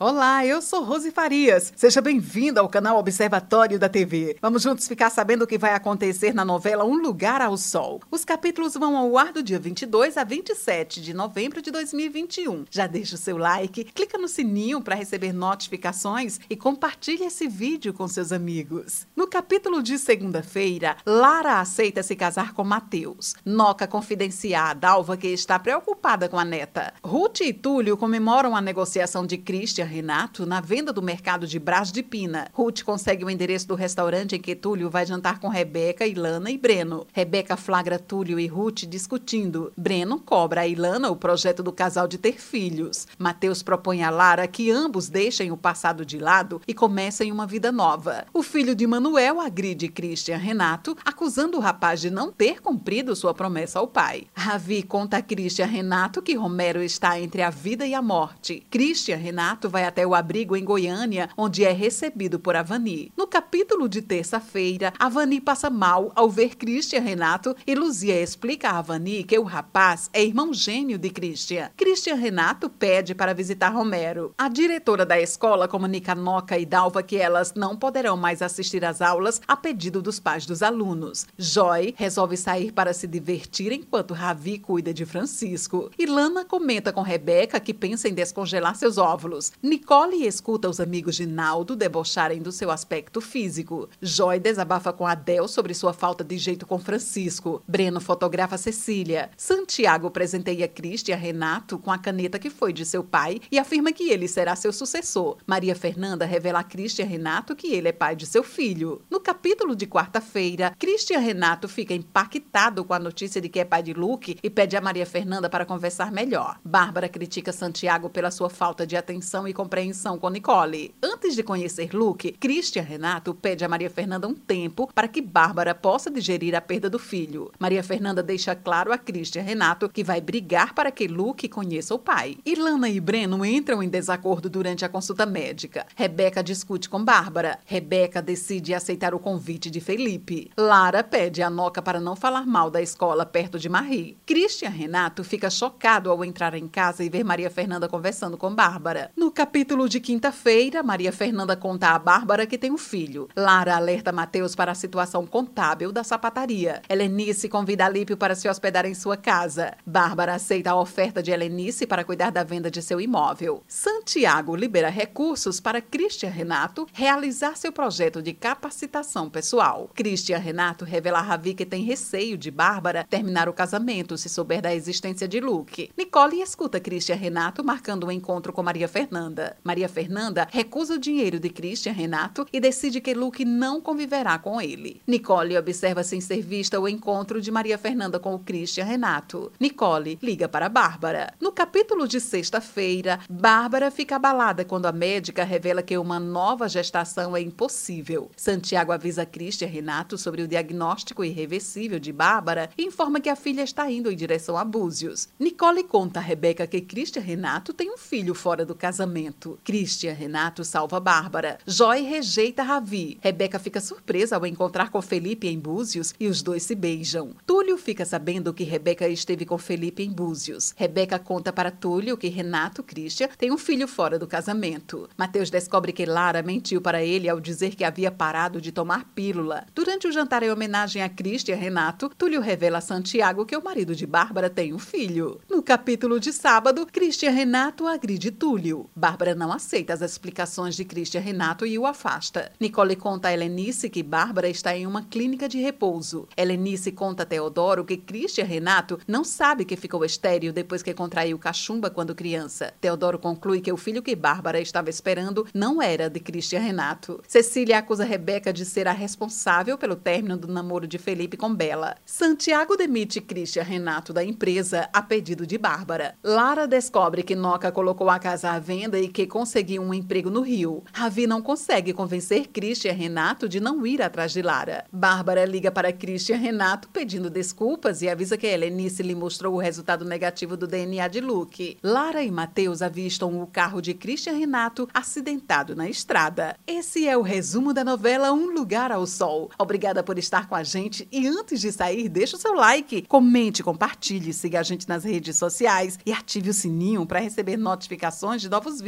Olá, eu sou Rose Farias. Seja bem-vinda ao canal Observatório da TV. Vamos juntos ficar sabendo o que vai acontecer na novela Um Lugar ao Sol. Os capítulos vão ao ar do dia 22 a 27 de novembro de 2021. Já deixa o seu like, clica no sininho para receber notificações e compartilhe esse vídeo com seus amigos. No capítulo de segunda-feira, Lara aceita se casar com Matheus. Noca confidencia a Dalva que está preocupada com a neta. Ruth e Túlio comemoram a negociação de Christian Renato na venda do mercado de Brás de Pina. Ruth consegue o endereço do restaurante em que Túlio vai jantar com Rebeca, Ilana e Breno. Rebeca flagra Túlio e Ruth discutindo. Breno cobra a Ilana o projeto do casal de ter filhos. Mateus propõe a Lara que ambos deixem o passado de lado e comecem uma vida nova. O filho de Manuel agride Christian Renato, acusando o rapaz de não ter cumprido sua promessa ao pai. Ravi conta a Christian Renato que Romero está entre a vida e a morte. Christian Renato vai vai até o abrigo em Goiânia, onde é recebido por Avani. No capítulo de terça-feira, Avani passa mal ao ver Christian Renato e Luzia explica a Avani que o rapaz é irmão gêmeo de Christian. Christian Renato pede para visitar Romero. A diretora da escola comunica a Noca e Dalva que elas não poderão mais assistir às aulas a pedido dos pais dos alunos. Joy resolve sair para se divertir enquanto Ravi cuida de Francisco. Ilana comenta com Rebeca que pensa em descongelar seus óvulos. Nicole escuta os amigos de Naldo debocharem do seu aspecto físico. Joy desabafa com Adel sobre sua falta de jeito com Francisco. Breno fotografa Cecília. Santiago presenteia Cristi a Renato com a caneta que foi de seu pai e afirma que ele será seu sucessor. Maria Fernanda revela a Cristi a Renato que ele é pai de seu filho. No capítulo de quarta-feira, Cristian Renato fica impactado com a notícia de que é pai de Luke e pede a Maria Fernanda para conversar melhor. Bárbara critica Santiago pela sua falta de atenção e compreensão com Nicole. Antes de conhecer Luke, Christian Renato pede a Maria Fernanda um tempo para que Bárbara possa digerir a perda do filho. Maria Fernanda deixa claro a Christian Renato que vai brigar para que Luke conheça o pai. Ilana e Breno entram em desacordo durante a consulta médica. Rebeca discute com Bárbara. Rebeca decide aceitar o convite de Felipe. Lara pede a Noca para não falar mal da escola perto de Marie. Christian Renato fica chocado ao entrar em casa e ver Maria Fernanda conversando com Bárbara. No capítulo de quinta-feira, Maria Fernanda conta a Bárbara que tem um filho. Lara alerta Mateus para a situação contábil da sapataria. Helenice convida Alípio para se hospedar em sua casa. Bárbara aceita a oferta de Helenice para cuidar da venda de seu imóvel. Santiago libera recursos para Cristian Renato realizar seu projeto de capacitação pessoal. Cristian Renato revela a Ravi que tem receio de Bárbara terminar o casamento se souber da existência de Luke. Nicole escuta Cristian Renato marcando um encontro com Maria Fernanda. Fernanda. Maria Fernanda recusa o dinheiro de Christian Renato e decide que Luke não conviverá com ele. Nicole observa sem ser vista o encontro de Maria Fernanda com o Christian Renato. Nicole liga para Bárbara. No capítulo de sexta-feira, Bárbara fica abalada quando a médica revela que uma nova gestação é impossível. Santiago avisa Christian Renato sobre o diagnóstico irreversível de Bárbara e informa que a filha está indo em direção a Búzios. Nicole conta a Rebeca que Christian Renato tem um filho fora do casamento casamento. Christian Renato salva Bárbara. Joy rejeita Ravi. Rebeca fica surpresa ao encontrar com Felipe em Búzios e os dois se beijam. Túlio fica sabendo que Rebeca esteve com Felipe em Búzios. Rebeca conta para Túlio que Renato Christian tem um filho fora do casamento. Mateus descobre que Lara mentiu para ele ao dizer que havia parado de tomar pílula. Durante o jantar em homenagem a Christian Renato, Túlio revela a Santiago que o marido de Bárbara tem um filho. No capítulo de sábado, Christian Renato agride Túlio. Bárbara não aceita as explicações de Christian Renato e o afasta. Nicole conta a Helenice que Bárbara está em uma clínica de repouso. Helenice conta a Teodoro que Christian Renato não sabe que ficou estéril depois que contraiu cachumba quando criança. Teodoro conclui que o filho que Bárbara estava esperando não era de Christian Renato. Cecília acusa Rebeca de ser a responsável pelo término do namoro de Felipe com Bela. Santiago demite Christian Renato da empresa a pedido de Bárbara. Lara descobre que Noca colocou a casa à venda que conseguiu um emprego no Rio. Ravi não consegue convencer Christian Renato de não ir atrás de Lara. Bárbara liga para Christian Renato pedindo desculpas e avisa que Helenice lhe mostrou o resultado negativo do DNA de Luke. Lara e Mateus avistam o carro de Christian Renato acidentado na estrada. Esse é o resumo da novela Um Lugar ao Sol. Obrigada por estar com a gente e antes de sair, deixa o seu like, comente, compartilhe, siga a gente nas redes sociais e ative o sininho para receber notificações de novos vídeos